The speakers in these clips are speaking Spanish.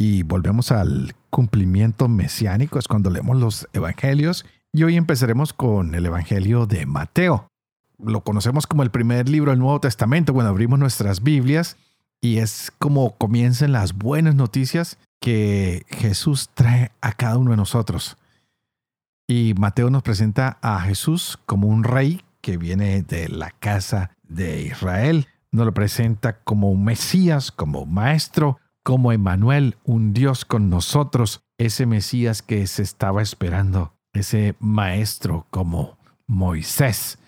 y volvemos al cumplimiento mesiánico, es cuando leemos los evangelios y hoy empezaremos con el evangelio de Mateo. Lo conocemos como el primer libro del Nuevo Testamento cuando abrimos nuestras Biblias y es como comienzan las buenas noticias que Jesús trae a cada uno de nosotros. Y Mateo nos presenta a Jesús como un rey que viene de la casa de Israel. Nos lo presenta como un Mesías, como un maestro, como Emmanuel, un Dios con nosotros, ese Mesías que se estaba esperando, ese maestro como Moisés.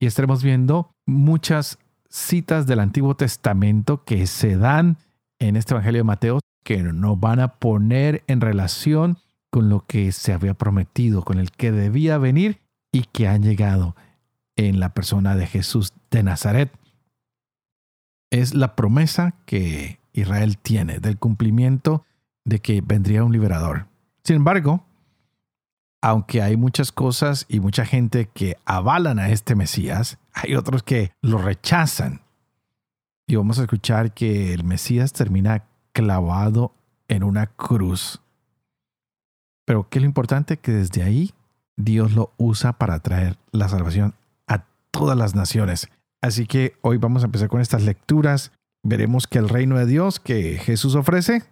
Y estaremos viendo muchas citas del Antiguo Testamento que se dan en este Evangelio de Mateo que nos van a poner en relación con lo que se había prometido, con el que debía venir y que han llegado en la persona de Jesús de Nazaret. Es la promesa que Israel tiene del cumplimiento de que vendría un liberador. Sin embargo, aunque hay muchas cosas y mucha gente que avalan a este Mesías, hay otros que lo rechazan. Y vamos a escuchar que el Mesías termina clavado en una cruz. Pero qué es lo importante que desde ahí Dios lo usa para traer la salvación a todas las naciones. Así que hoy vamos a empezar con estas lecturas veremos que el reino de Dios que Jesús ofrece,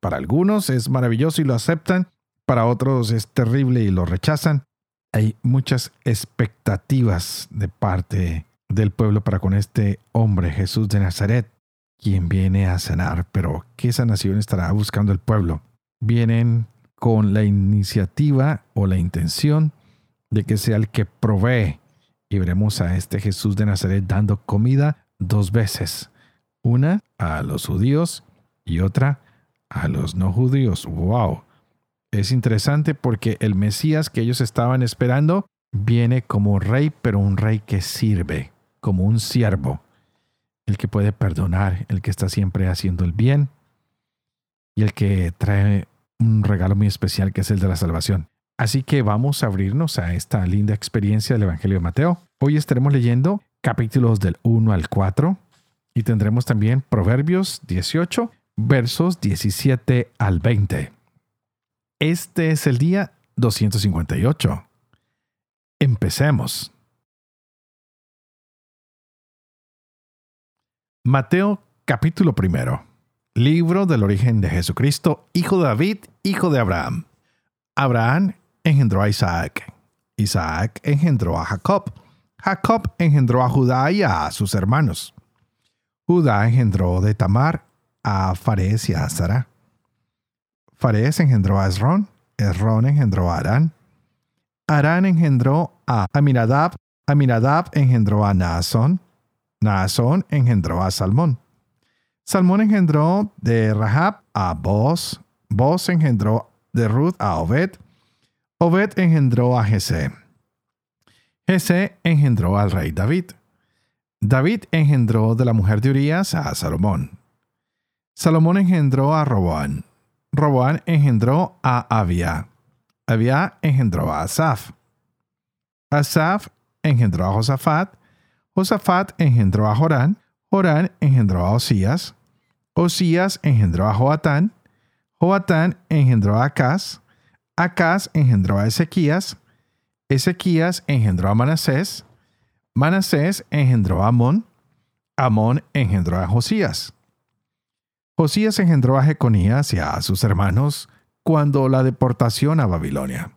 para algunos es maravilloso y lo aceptan, para otros es terrible y lo rechazan. Hay muchas expectativas de parte del pueblo para con este hombre Jesús de Nazaret, quien viene a sanar. Pero ¿qué sanación estará buscando el pueblo? Vienen con la iniciativa o la intención de que sea el que provee. Y veremos a este Jesús de Nazaret dando comida dos veces una a los judíos y otra a los no judíos. ¡Wow! Es interesante porque el Mesías que ellos estaban esperando viene como rey, pero un rey que sirve, como un siervo, el que puede perdonar, el que está siempre haciendo el bien y el que trae un regalo muy especial que es el de la salvación. Así que vamos a abrirnos a esta linda experiencia del Evangelio de Mateo. Hoy estaremos leyendo capítulos del 1 al 4, y tendremos también Proverbios 18, versos 17 al 20. Este es el día 258. Empecemos. Mateo capítulo primero. Libro del origen de Jesucristo, hijo de David, hijo de Abraham. Abraham engendró a Isaac. Isaac engendró a Jacob. Jacob engendró a Judá y a sus hermanos. Judá engendró de Tamar a Fares y a Zara. Fares engendró a Esrón, Esrón engendró a Arán. Arán engendró a Aminadab, Aminadab engendró a Naasón, Naasón engendró a Salmón. Salmón engendró de Rahab a Boz, Boz engendró de Ruth a Obed, Obed engendró a Jesé. Jesé engendró al rey David. David engendró de la mujer de Urías a Salomón. Salomón engendró a Roboán. Roboán engendró a Abia. Abia engendró a Asaf. Asaf engendró a Josafat. Josafat engendró a Jorán. Jorán engendró a Osías. Osías engendró a Joatán. Joatán engendró a Acaz. Acaz engendró a Ezequías. Ezequías engendró a Manasés. Manasés engendró a Amón, Amón engendró a Josías. Josías engendró a Jeconías y a sus hermanos cuando la deportación a Babilonia.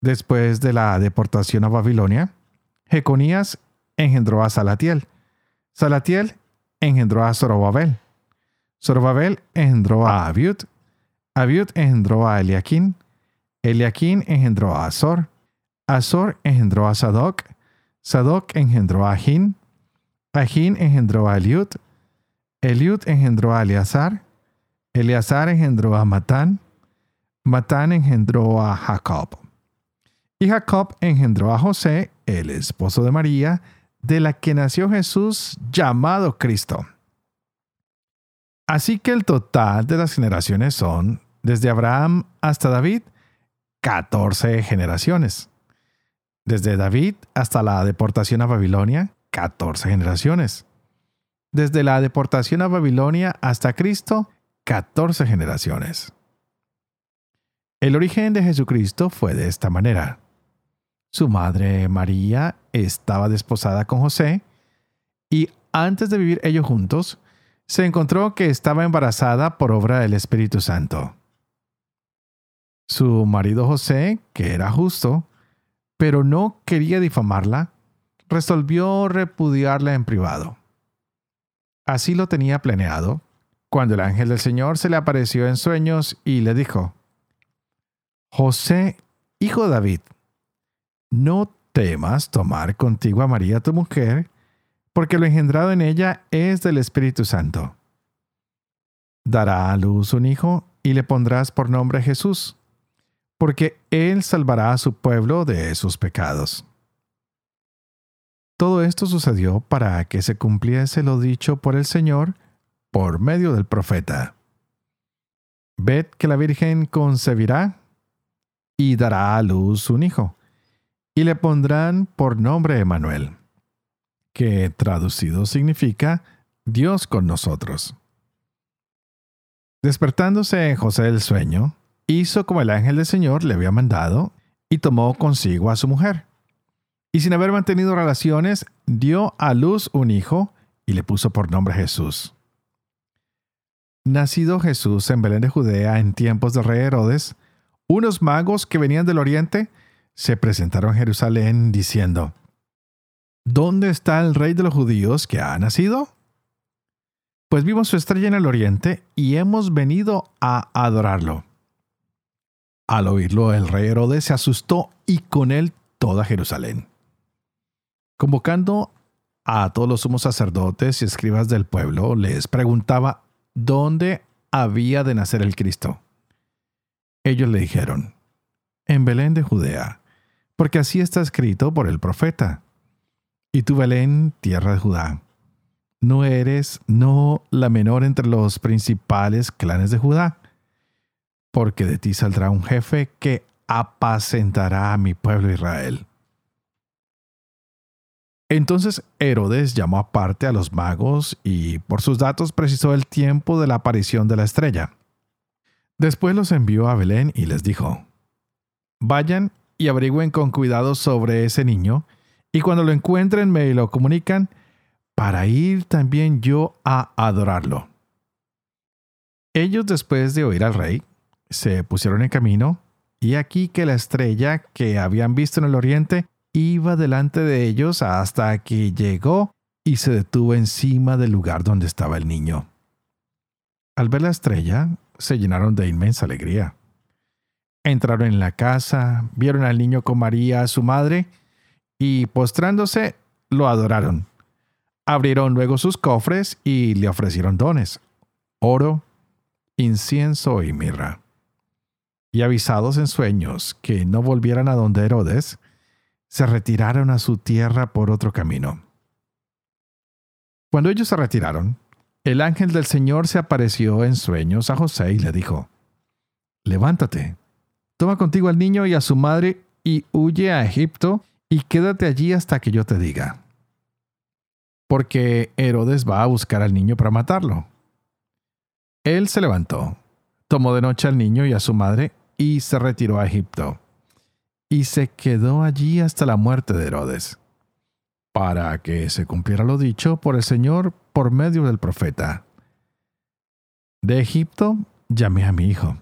Después de la deportación a Babilonia, Jeconías engendró a Salatiel. Salatiel engendró a Zorobabel. Zorobabel engendró a Abiud. Abiud engendró a Eliaquín. Eliaquín engendró a Azor. Azor engendró a Sadoc. Sadoc engendró a Ahin, Ahin engendró a Eliud, Eliud engendró a Eleazar, Eleazar engendró a Matán, Matán engendró a Jacob. Y Jacob engendró a José, el esposo de María, de la que nació Jesús llamado Cristo. Así que el total de las generaciones son, desde Abraham hasta David, 14 generaciones. Desde David hasta la deportación a Babilonia, 14 generaciones. Desde la deportación a Babilonia hasta Cristo, 14 generaciones. El origen de Jesucristo fue de esta manera. Su madre María estaba desposada con José y antes de vivir ellos juntos, se encontró que estaba embarazada por obra del Espíritu Santo. Su marido José, que era justo, pero no quería difamarla, resolvió repudiarla en privado. Así lo tenía planeado, cuando el ángel del Señor se le apareció en sueños y le dijo, José, hijo de David, no temas tomar contigo a María tu mujer, porque lo engendrado en ella es del Espíritu Santo. Dará a luz un hijo y le pondrás por nombre Jesús, porque él salvará a su pueblo de sus pecados. Todo esto sucedió para que se cumpliese lo dicho por el Señor por medio del profeta. Ved que la Virgen concebirá y dará a luz un hijo y le pondrán por nombre Emanuel, que traducido significa Dios con nosotros. Despertándose José del sueño, hizo como el ángel del Señor le había mandado y tomó consigo a su mujer. Y sin haber mantenido relaciones, dio a luz un hijo y le puso por nombre Jesús. Nacido Jesús en Belén de Judea en tiempos del rey Herodes, unos magos que venían del oriente se presentaron a Jerusalén diciendo, ¿Dónde está el rey de los judíos que ha nacido? Pues vimos su estrella en el oriente y hemos venido a adorarlo. Al oírlo, el rey Herodes se asustó y con él toda Jerusalén. Convocando a todos los sumos sacerdotes y escribas del pueblo, les preguntaba dónde había de nacer el Cristo. Ellos le dijeron, en Belén de Judea porque así está escrito por el profeta. Y tú, Belén, tierra de Judá, no eres no la menor entre los principales clanes de Judá, porque de ti saldrá un jefe que apacentará a mi pueblo Israel. Entonces Herodes llamó aparte a los magos y por sus datos precisó el tiempo de la aparición de la estrella. Después los envió a Belén y les dijo, Vayan y averigüen con cuidado sobre ese niño, y cuando lo encuentren me lo comunican, para ir también yo a adorarlo. Ellos después de oír al rey, se pusieron en camino, y aquí que la estrella que habían visto en el oriente iba delante de ellos hasta que llegó y se detuvo encima del lugar donde estaba el niño. Al ver la estrella, se llenaron de inmensa alegría. Entraron en la casa, vieron al niño con María, su madre, y postrándose, lo adoraron. Abrieron luego sus cofres y le ofrecieron dones, oro, incienso y mirra. Y avisados en sueños que no volvieran a donde Herodes, se retiraron a su tierra por otro camino. Cuando ellos se retiraron, el ángel del Señor se apareció en sueños a José y le dijo, Levántate Toma contigo al niño y a su madre y huye a Egipto y quédate allí hasta que yo te diga. Porque Herodes va a buscar al niño para matarlo. Él se levantó, tomó de noche al niño y a su madre y se retiró a Egipto. Y se quedó allí hasta la muerte de Herodes, para que se cumpliera lo dicho por el Señor por medio del profeta. De Egipto llamé a mi hijo.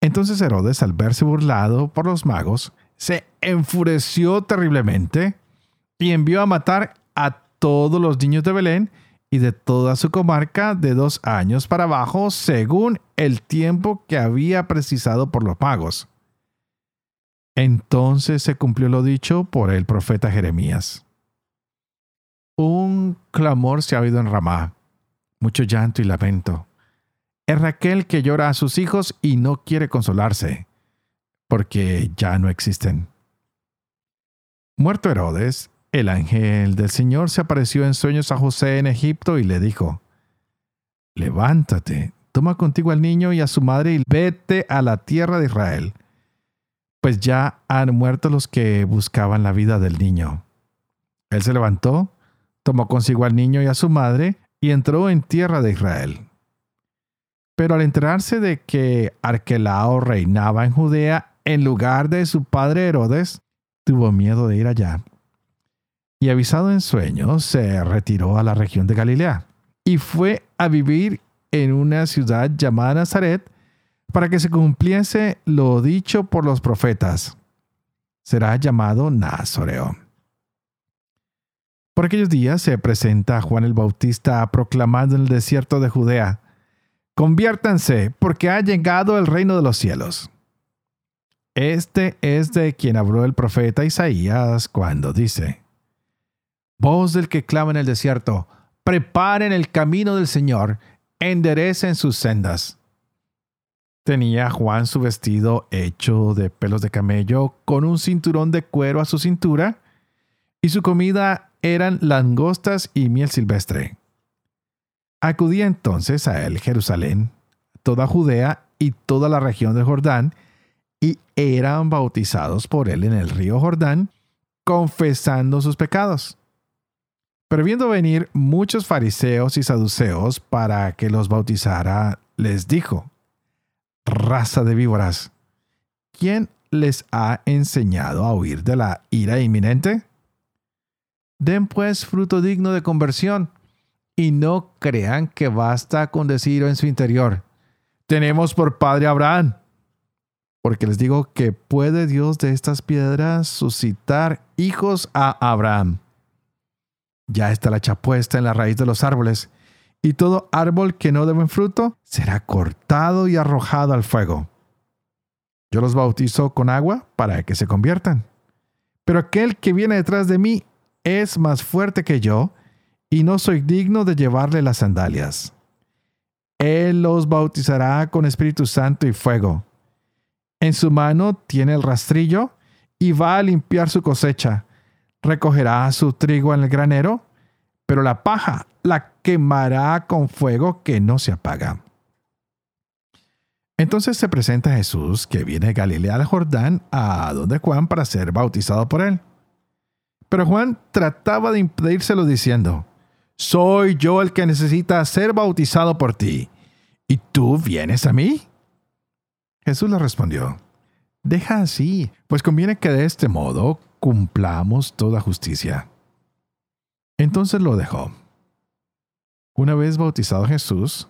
Entonces Herodes, al verse burlado por los magos, se enfureció terriblemente y envió a matar a todos los niños de Belén y de toda su comarca de dos años para abajo, según el tiempo que había precisado por los magos. Entonces se cumplió lo dicho por el profeta Jeremías. Un clamor se ha oído en Ramá, mucho llanto y lamento. Es Raquel que llora a sus hijos y no quiere consolarse, porque ya no existen. Muerto Herodes, el ángel del Señor se apareció en sueños a José en Egipto y le dijo, Levántate, toma contigo al niño y a su madre y vete a la tierra de Israel, pues ya han muerto los que buscaban la vida del niño. Él se levantó, tomó consigo al niño y a su madre y entró en tierra de Israel. Pero al enterarse de que Arquelao reinaba en Judea en lugar de su padre Herodes, tuvo miedo de ir allá. Y avisado en sueños, se retiró a la región de Galilea y fue a vivir en una ciudad llamada Nazaret para que se cumpliese lo dicho por los profetas. Será llamado Nazoreo. Por aquellos días se presenta Juan el Bautista proclamando en el desierto de Judea, Conviértanse, porque ha llegado el reino de los cielos. Este es de quien habló el profeta Isaías cuando dice, Voz del que clama en el desierto, preparen el camino del Señor, enderecen sus sendas. Tenía Juan su vestido hecho de pelos de camello, con un cinturón de cuero a su cintura, y su comida eran langostas y miel silvestre. Acudía entonces a él Jerusalén, toda Judea y toda la región del Jordán, y eran bautizados por él en el río Jordán, confesando sus pecados. Pero viendo venir muchos fariseos y saduceos para que los bautizara, les dijo, raza de víboras, ¿quién les ha enseñado a huir de la ira inminente? Den pues fruto digno de conversión, y no crean que basta con decir en su interior, tenemos por padre Abraham. Porque les digo que puede Dios de estas piedras suscitar hijos a Abraham. Ya está la chapuesta en la raíz de los árboles, y todo árbol que no dé buen fruto será cortado y arrojado al fuego. Yo los bautizo con agua para que se conviertan. Pero aquel que viene detrás de mí es más fuerte que yo, y no soy digno de llevarle las sandalias. Él los bautizará con Espíritu Santo y fuego. En su mano tiene el rastrillo y va a limpiar su cosecha. Recogerá su trigo en el granero, pero la paja la quemará con fuego que no se apaga. Entonces se presenta Jesús, que viene de Galilea al Jordán, a donde Juan para ser bautizado por él. Pero Juan trataba de impedírselo diciendo, Soy yo el que necesita ser bautizado por ti, ¿y tú vienes a mí? Jesús le respondió, Deja así, pues conviene que de este modo cumplamos toda justicia. Entonces lo dejó. Una vez bautizado Jesús,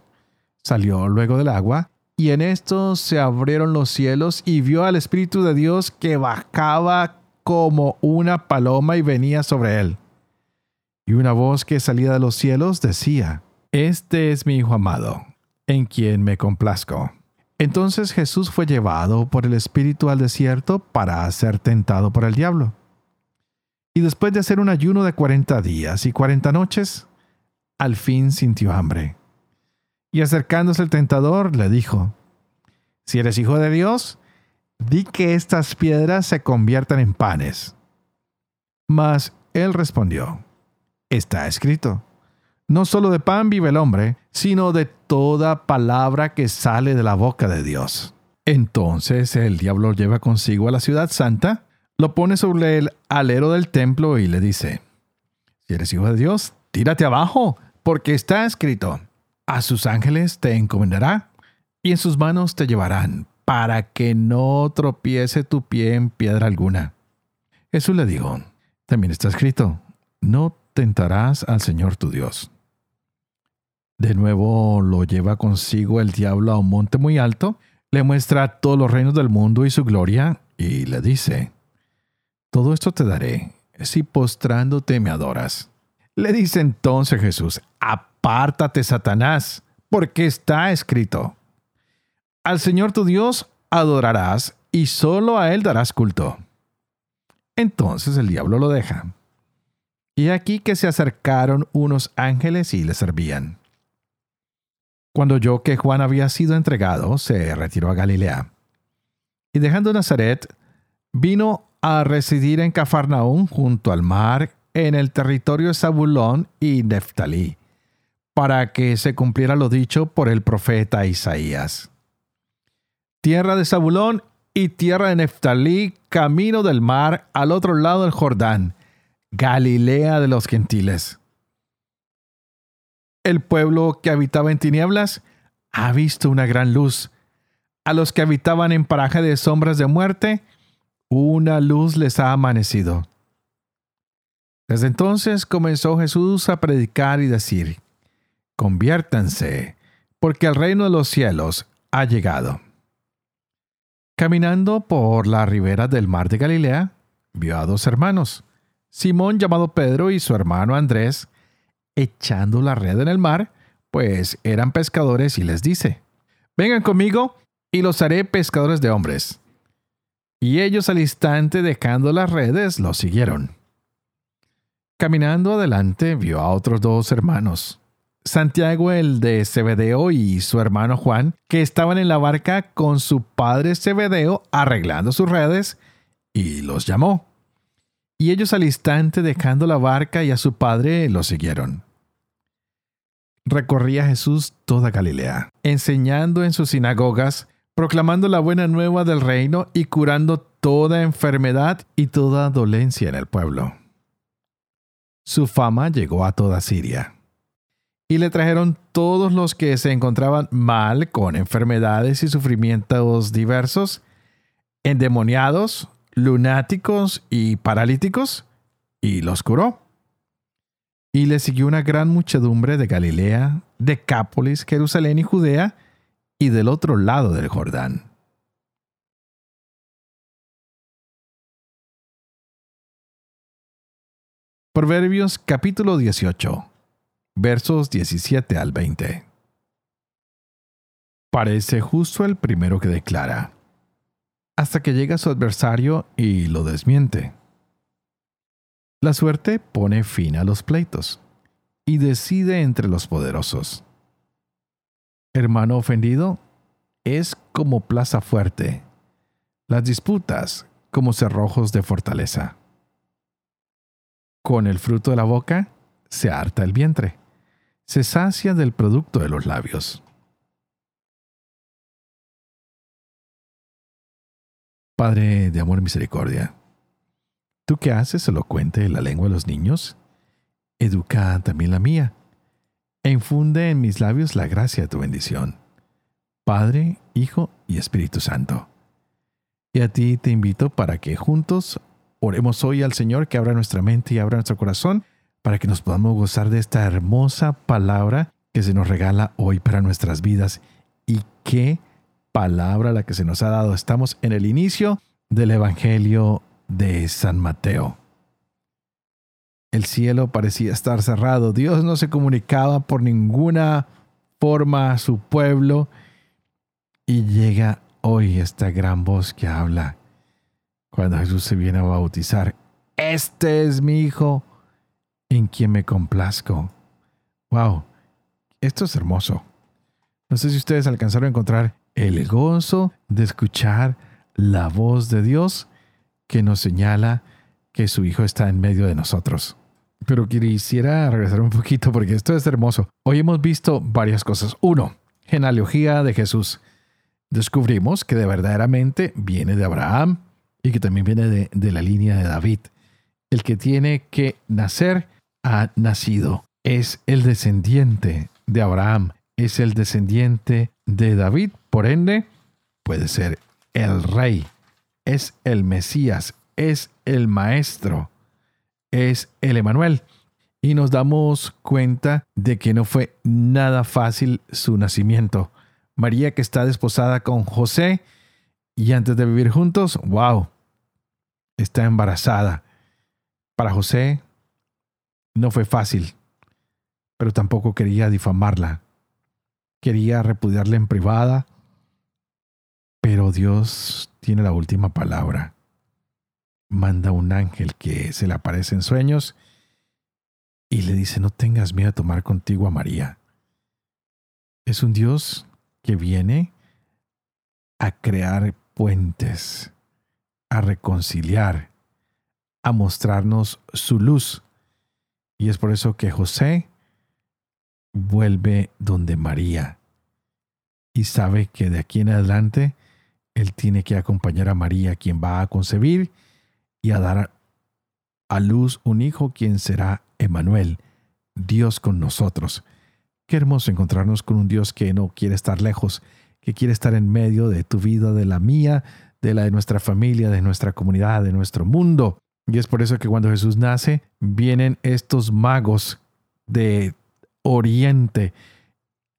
salió luego del agua, y en esto se abrieron los cielos y vio al Espíritu de Dios que bajaba como una paloma y venía sobre él. Y una voz que salía de los cielos decía, Este es mi Hijo amado, en quien me complazco. Entonces Jesús fue llevado por el Espíritu al desierto para ser tentado por el diablo. Y después de hacer un ayuno de cuarenta días y cuarenta noches, al fin sintió hambre. Y acercándose el tentador, le dijo, Si eres hijo de Dios, di que estas piedras se conviertan en panes. Mas él respondió, está escrito, no solo de pan vive el hombre, sino de toda palabra que sale de la boca de Dios. Entonces el diablo lleva consigo a la ciudad santa, lo pone sobre el alero del templo y le dice, si eres hijo de Dios, tírate abajo, porque está escrito, a sus ángeles te encomendará y en sus manos te llevarán para que no tropiece tu pie en piedra alguna. Jesús le dijo, también está escrito, no tentarás al Señor tu Dios. De nuevo lo lleva consigo el diablo a un monte muy alto, le muestra todos los reinos del mundo y su gloria, y le dice, Todo esto te daré, si postrándote me adoras. Le dice entonces Jesús, Apártate, Satanás, porque está escrito, al Señor tu Dios adorarás y solo a Él darás culto. Entonces el diablo lo deja. Y aquí que se acercaron unos ángeles y le servían. Cuando oyó que Juan había sido entregado, se retiró a Galilea. Y dejando Nazaret, vino a residir en Cafarnaún junto al mar en el territorio de Zabulón y Neftalí, para que se cumpliera lo dicho por el profeta Isaías. Tierra de Zabulón y tierra de Neftalí, camino del mar al otro lado del Jordán, Galilea de los gentiles. El pueblo que habitaba en tinieblas ha visto una gran luz. A los que habitaban en paraje de sombras de muerte, una luz les ha amanecido. Desde entonces comenzó Jesús a predicar y decir, conviértanse, porque el reino de los cielos ha llegado. Caminando por la ribera del mar de Galilea, vio a dos hermanos, Simón llamado Pedro y su hermano Andrés, echando la red en el mar, pues eran pescadores y les dice, vengan conmigo y los haré pescadores de hombres. Y ellos al instante dejando las redes los siguieron. Caminando adelante vio a otros dos hermanos, Santiago el de Zebedeo y su hermano Juan, que estaban en la barca con su padre Zebedeo arreglando sus redes, y los llamó. Y ellos al instante dejando la barca y a su padre los siguieron. Recorría Jesús toda Galilea, enseñando en sus sinagogas, proclamando la buena nueva del reino y curando toda enfermedad y toda dolencia en el pueblo. Su fama llegó a toda Siria. Y le trajeron todos los que se encontraban mal con enfermedades y sufrimientos diversos, endemoniados, lunáticos y paralíticos, y los curó. Y le siguió una gran muchedumbre de Galilea, Decápolis, Jerusalén y Judea, y del otro lado del Jordán. Proverbios capítulo 18, versos 17 al 20. Parece justo el primero que declara, hasta que llega su adversario y lo desmiente. La suerte pone fin a los pleitos y decide entre los poderosos hermano ofendido, es como plaza fuerte, las disputas como cerrojos de fortaleza. Con el fruto de la boca se harta el vientre, se sacia del producto de los labios. Padre de amor y misericordia, ¿tú qué haces elocuente la lengua de los niños? Educa también la mía infunde en mis labios la gracia de tu bendición. Padre, Hijo y Espíritu Santo. Y a ti te invito para que juntos oremos hoy al Señor que abra nuestra mente y abra nuestro corazón para que nos podamos gozar de esta hermosa palabra que se nos regala hoy para nuestras vidas. Y qué palabra la que se nos ha dado. Estamos en el inicio del Evangelio de San Mateo. El cielo parecía estar cerrado. Dios no se comunicaba por ninguna forma a su pueblo. Y llega hoy esta gran voz que habla cuando Jesús se viene a bautizar. Este es mi Hijo en quien me complazco. ¡Wow! Esto es hermoso. No sé si ustedes alcanzaron a encontrar el gozo de escuchar la voz de Dios que nos señala que su Hijo está en medio de nosotros. Pero quisiera regresar un poquito porque esto es hermoso. Hoy hemos visto varias cosas. Uno, genealogía de Jesús. Descubrimos que de verdaderamente viene de Abraham y que también viene de, de la línea de David. El que tiene que nacer ha nacido. Es el descendiente de Abraham. Es el descendiente de David. Por ende, puede ser el rey. Es el Mesías es el Maestro, es el Emanuel. Y nos damos cuenta de que no fue nada fácil su nacimiento. María que está desposada con José y antes de vivir juntos, wow, está embarazada. Para José no fue fácil, pero tampoco quería difamarla. Quería repudiarla en privada, pero Dios tiene la última palabra manda un ángel que se le aparece en sueños y le dice, no tengas miedo a tomar contigo a María. Es un Dios que viene a crear puentes, a reconciliar, a mostrarnos su luz. Y es por eso que José vuelve donde María y sabe que de aquí en adelante él tiene que acompañar a María, quien va a concebir y a dar a luz un hijo, quien será Emanuel, Dios con nosotros. Qué hermoso encontrarnos con un Dios que no quiere estar lejos, que quiere estar en medio de tu vida, de la mía, de la de nuestra familia, de nuestra comunidad, de nuestro mundo. Y es por eso que cuando Jesús nace, vienen estos magos de Oriente.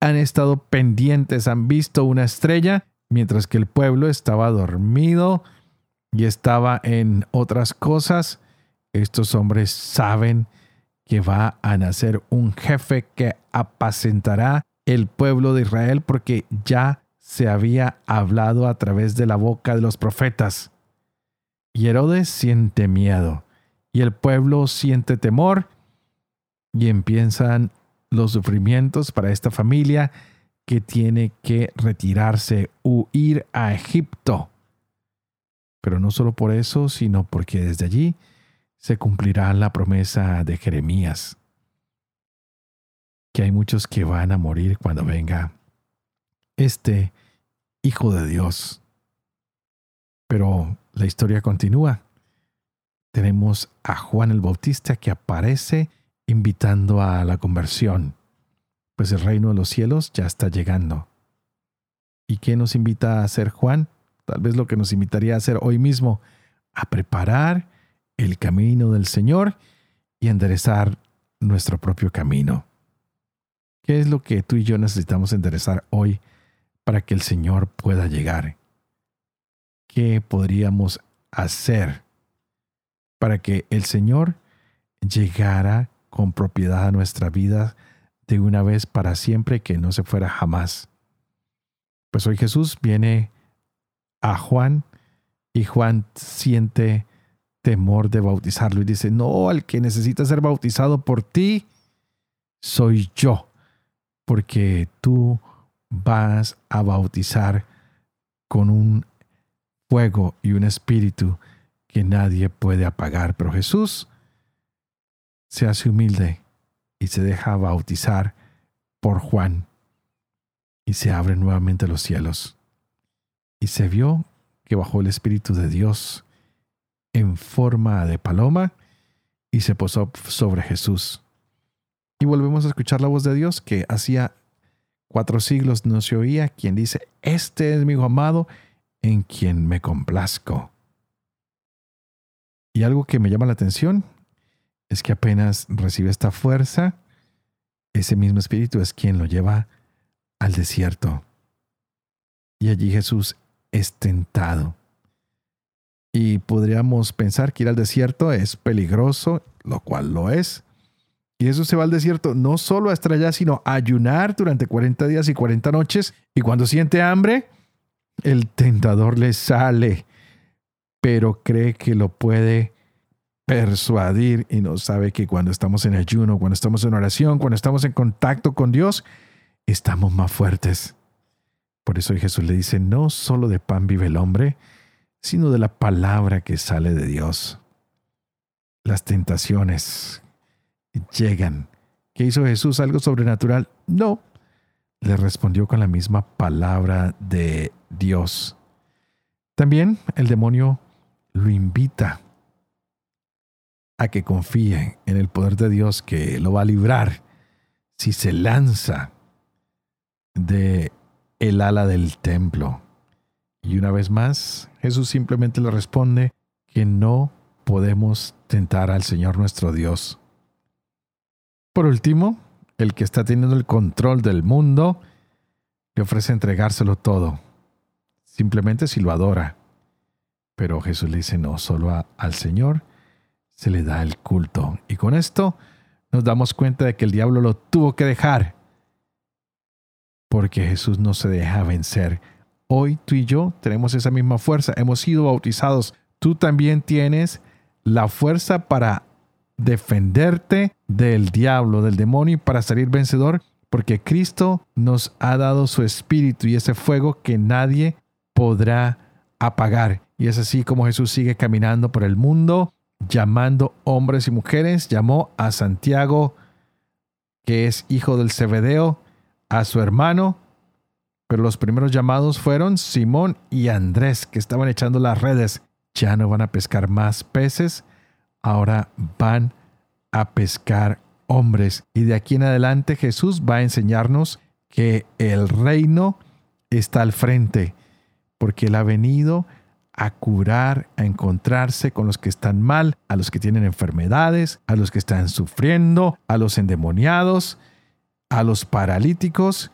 Han estado pendientes, han visto una estrella, mientras que el pueblo estaba dormido y estaba en otras cosas. Estos hombres saben que va a nacer un jefe que apacentará el pueblo de Israel porque ya se había hablado a través de la boca de los profetas. Y Herodes siente miedo, y el pueblo siente temor, y empiezan los sufrimientos para esta familia que tiene que retirarse, huir a Egipto. Pero no solo por eso, sino porque desde allí se cumplirá la promesa de Jeremías, que hay muchos que van a morir cuando venga este Hijo de Dios. Pero la historia continúa. Tenemos a Juan el Bautista que aparece invitando a la conversión, pues el reino de los cielos ya está llegando. ¿Y qué nos invita a hacer Juan? Tal vez lo que nos invitaría a hacer hoy mismo, a preparar el camino del Señor y enderezar nuestro propio camino. ¿Qué es lo que tú y yo necesitamos enderezar hoy para que el Señor pueda llegar? ¿Qué podríamos hacer para que el Señor llegara con propiedad a nuestra vida de una vez para siempre que no se fuera jamás? Pues hoy Jesús viene a Juan y Juan siente temor de bautizarlo y dice, no, al que necesita ser bautizado por ti, soy yo, porque tú vas a bautizar con un fuego y un espíritu que nadie puede apagar. Pero Jesús se hace humilde y se deja bautizar por Juan y se abren nuevamente los cielos. Y se vio que bajó el Espíritu de Dios en forma de paloma y se posó sobre Jesús. Y volvemos a escuchar la voz de Dios que hacía cuatro siglos no se oía, quien dice, Este es mi hijo amado en quien me complazco. Y algo que me llama la atención es que apenas recibe esta fuerza, ese mismo espíritu es quien lo lleva al desierto. Y allí Jesús es tentado. Y podríamos pensar que ir al desierto es peligroso, lo cual lo es. Y eso se va al desierto no solo a estar allá, sino a ayunar durante 40 días y 40 noches. Y cuando siente hambre, el tentador le sale, pero cree que lo puede persuadir y no sabe que cuando estamos en ayuno, cuando estamos en oración, cuando estamos en contacto con Dios, estamos más fuertes. Por eso Jesús le dice, no solo de pan vive el hombre, sino de la palabra que sale de Dios. Las tentaciones llegan. ¿Qué hizo Jesús? ¿Algo sobrenatural? No. Le respondió con la misma palabra de Dios. También el demonio lo invita a que confíe en el poder de Dios que lo va a librar si se lanza de el ala del templo. Y una vez más, Jesús simplemente le responde que no podemos tentar al Señor nuestro Dios. Por último, el que está teniendo el control del mundo le ofrece entregárselo todo, simplemente si lo adora. Pero Jesús le dice no, solo al Señor se le da el culto. Y con esto nos damos cuenta de que el diablo lo tuvo que dejar, porque Jesús no se deja vencer Hoy tú y yo tenemos esa misma fuerza, hemos sido bautizados. Tú también tienes la fuerza para defenderte del diablo, del demonio y para salir vencedor, porque Cristo nos ha dado su espíritu y ese fuego que nadie podrá apagar. Y es así como Jesús sigue caminando por el mundo, llamando hombres y mujeres. Llamó a Santiago, que es hijo del Cebedeo, a su hermano. Pero los primeros llamados fueron Simón y Andrés, que estaban echando las redes. Ya no van a pescar más peces, ahora van a pescar hombres. Y de aquí en adelante Jesús va a enseñarnos que el reino está al frente, porque Él ha venido a curar, a encontrarse con los que están mal, a los que tienen enfermedades, a los que están sufriendo, a los endemoniados, a los paralíticos.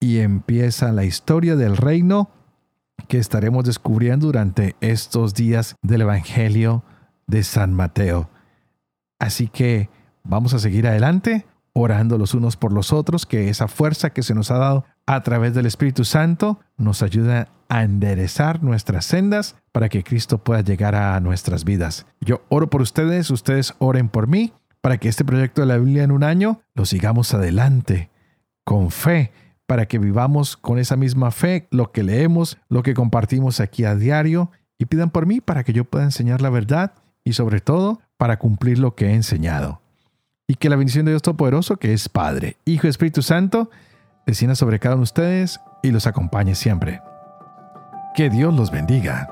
Y empieza la historia del reino que estaremos descubriendo durante estos días del Evangelio de San Mateo. Así que vamos a seguir adelante orando los unos por los otros, que esa fuerza que se nos ha dado a través del Espíritu Santo nos ayuda a enderezar nuestras sendas para que Cristo pueda llegar a nuestras vidas. Yo oro por ustedes, ustedes oren por mí, para que este proyecto de la Biblia en un año lo sigamos adelante, con fe, para que vivamos con esa misma fe lo que leemos, lo que compartimos aquí a diario, y pidan por mí para que yo pueda enseñar la verdad y sobre todo para cumplir lo que he enseñado. Y que la bendición de Dios Todopoderoso, que es Padre, Hijo y Espíritu Santo, descienda sobre cada uno de ustedes y los acompañe siempre. Que Dios los bendiga.